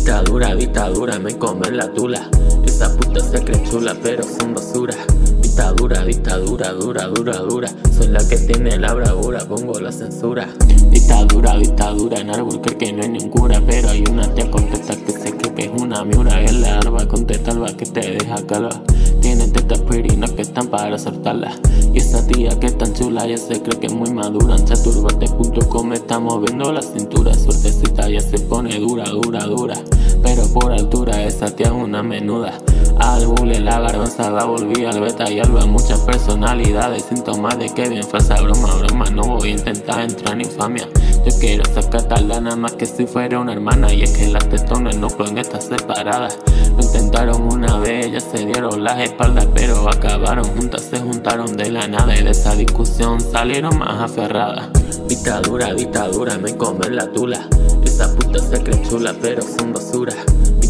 Dictadura, dictadura, me come la tula. Esa puta se cree chula, pero son basura. Dictadura, dictadura, dura, dura, dura. Soy la que tiene la bravura, pongo la censura. Dictadura, dictadura, en árbol cree que no hay ni un cura, pero hay una tía contesta que se cree que es una miura. Es la arba, contesta alba que te deja calor. Tiene pirinas que están para soltarla. Y esa tía que es tan chula ya se cree que es muy madura. En chaturbate.com estamos viendo la cintura. Suertecita ya se pone dura, dura, dura. Pero por altura esa tía es una menuda. Al bule la garbanza la volví al beta y alba. Muchas personalidades, síntomas de que bien falsa broma, broma. No voy a intentar entrar en infamia. Yo quiero ser catalana más que si fuera una hermana. Y es que las tetones no pueden estar separadas. Lo intentaron una vez, ellas se dieron las espaldas, pero acabaron juntas, se juntaron de la nada. Y de esa discusión salieron más aferradas. Dictadura, dictadura, me come la tula. Esa puta se cree chula, pero son basura.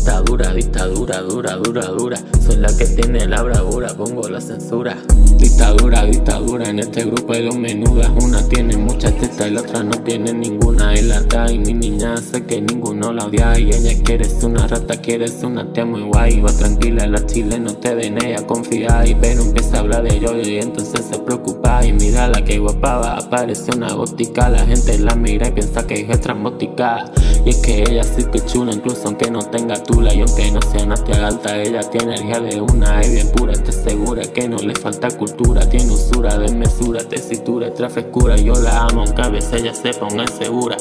Dictadura, dictadura, dura, dura, dura. Soy la que tiene la bravura, pongo la censura. Dictadura, dictadura, en este grupo hay dos menudas. Una tiene muchas tetas y la otra no tiene ninguna. Y la y mi niña sé que ninguno la odia. Y ella quiere ser una rata, quiere ser una tía muy guay. Va tranquila, la chile no te den ella confía. Y pero empieza a hablar de yo y entonces se preocupa. Y mira la que guapaba, aparece una gótica. La gente la mira y piensa que es estrambótica. Y es que ella sí que chula, incluso aunque no tenga tula. Y aunque no sea Nastia alta, ella tiene energía de una. Es bien pura, te segura que no le falta cultura. Tiene usura, desmesura, tesitura, frescura. Yo la amo, aunque a veces ella se ponga insegura.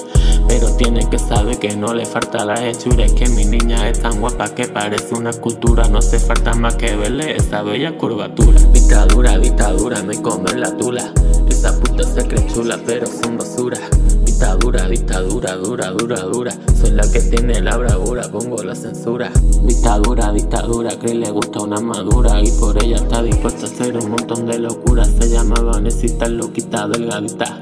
Pero tiene que saber que no le falta la hechura. Es que mi niña es tan guapa que parece una escultura. No hace falta más que verle esa bella curvatura. Dictadura, dictadura, me come la tula. Esa puta se cree chula, pero son basura. Dictadura, dictadura, dura, dura, dura. Soy la que tiene la bravura, pongo la censura. Dictadura, dictadura, que le gusta una madura. Y por ella está dispuesta a hacer un montón de locuras. Se llama Vanesita, loquita, delgadita.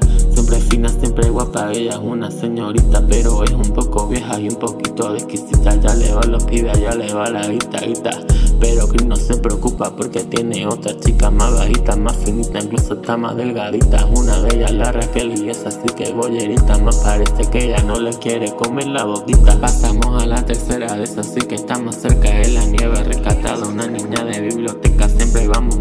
Siempre fina, siempre guapa, ella es una señorita, pero es un poco vieja y un poquito exquisita. Ya le va los pibes, ya le va la guita, guita. Pero Chris no se preocupa porque tiene otra chica más bajita, más finita, incluso está más delgadita. Una de ellas la Raquel y es así que bollerita. Más parece que ella no le quiere comer la boquita. Pasamos a la tercera de esas, así que estamos cerca de la nieve. Rescatada una niña de biblioteca, siempre vamos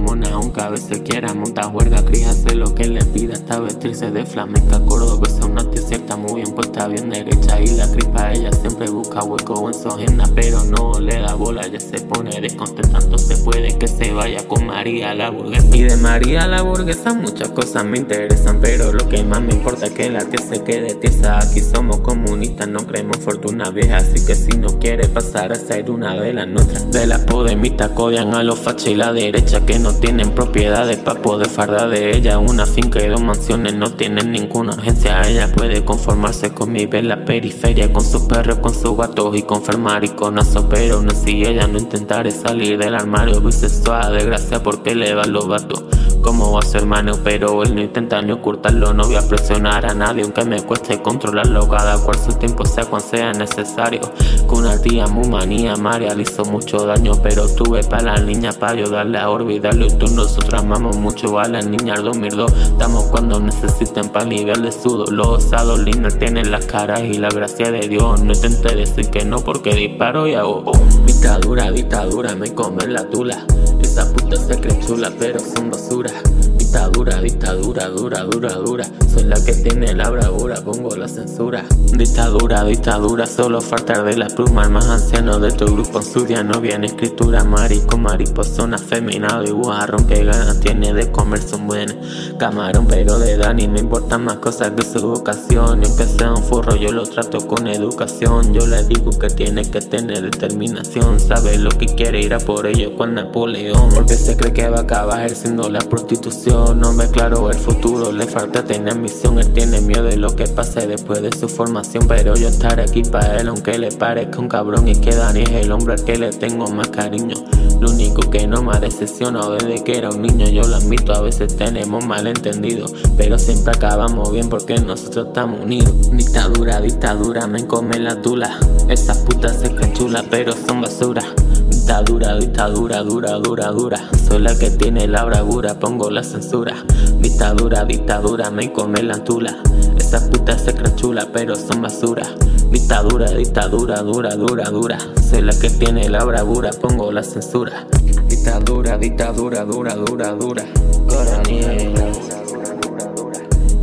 a veces quiera montar. Chris hace lo que le pida, está vestirse de flamenca. Cordobesa, una cierta, muy bien puesta, bien derecha. Y la crispa ella siempre busca hueco en su agenda, pero no le da bola, ya se pone descontenta. Entonces puede que se vaya con María la burguesa. Y de María la burguesa muchas cosas me interesan, pero lo que más me importa es que la tía se quede tiesa. Aquí somos comunistas, no creemos fortuna vieja, así que si no quiere pasar a ser una de las nuestras. De las podemitas codian a los fachas y la derecha que no tienen propiedades para poder fardar de ella. Una finca y dos mansiones no tienen ninguna agencia. Ella puede conformarse con mi en la periferia, con sus perros, con sus gatos y con mariconazo. Pero no si ella no intentaré salir del armario bisexual, desgracia porque le va los vatos. Como va a hermano, pero él no intenta ni ocultarlo. No voy a presionar a nadie, aunque me cueste controlarlo. Cada cual su tiempo sea cuando sea necesario. Con una tía muy manía, María le hizo mucho daño. Pero tuve para la niña para ayudarle a olvidarlo. Y tú nosotros amamos mucho a la niña al dormir dos. Estamos cuando necesiten para aliviarle su dolor. Esa linda tiene las caras y la gracia de Dios. No intenté decir que no porque disparo y hago. Dictadura, dictadura, me come la tula. Esa puta se cree chula, pero son basura. Because Dictadura, dictadura, dura, dura, dura. Soy la que tiene la bravura, pongo la censura. Dictadura, dictadura, solo falta de la pluma. El más anciano de tu grupo estudia, no viene escritura. Marico, mariposona, afeminado y guarrón. Que ganas tiene de comer, son buenas. Camarón, pero de Dani me importan más cosas que su vocación. Y aunque sea un forro, yo lo trato con educación. Yo le digo que tiene que tener determinación. Sabe lo que quiere ir a por ello con Napoleón. Porque se cree que va a acabar ejerciendo la prostitución. No me claro el futuro, le falta tener misión. Él tiene miedo de lo que pase después de su formación. Pero yo estaré aquí para él, aunque le parezca un cabrón. Y que Dani es el hombre al que le tengo más cariño. Lo único que no me ha decepcionado desde que era un niño, yo lo admito, a veces tenemos malentendido, pero siempre acabamos bien porque nosotros estamos unidos. Dictadura, dictadura, me come la tula. Esas putas se creen chulas, pero son basura. Dictadura, dictadura, dura, dura, dura. Soy la que tiene la bravura, pongo la censura. Dictadura, dictadura, me come la tula. Esas putas se creen chula, pero son basura. Dictadura, dictadura, dura, dura, dura. Soy la que tiene la bravura, pongo la censura. Dictadura, dictadura, dura, dura, dura. Coronel.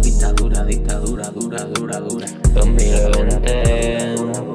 Dictadura, dictadura, dura, dura, dura. 2020.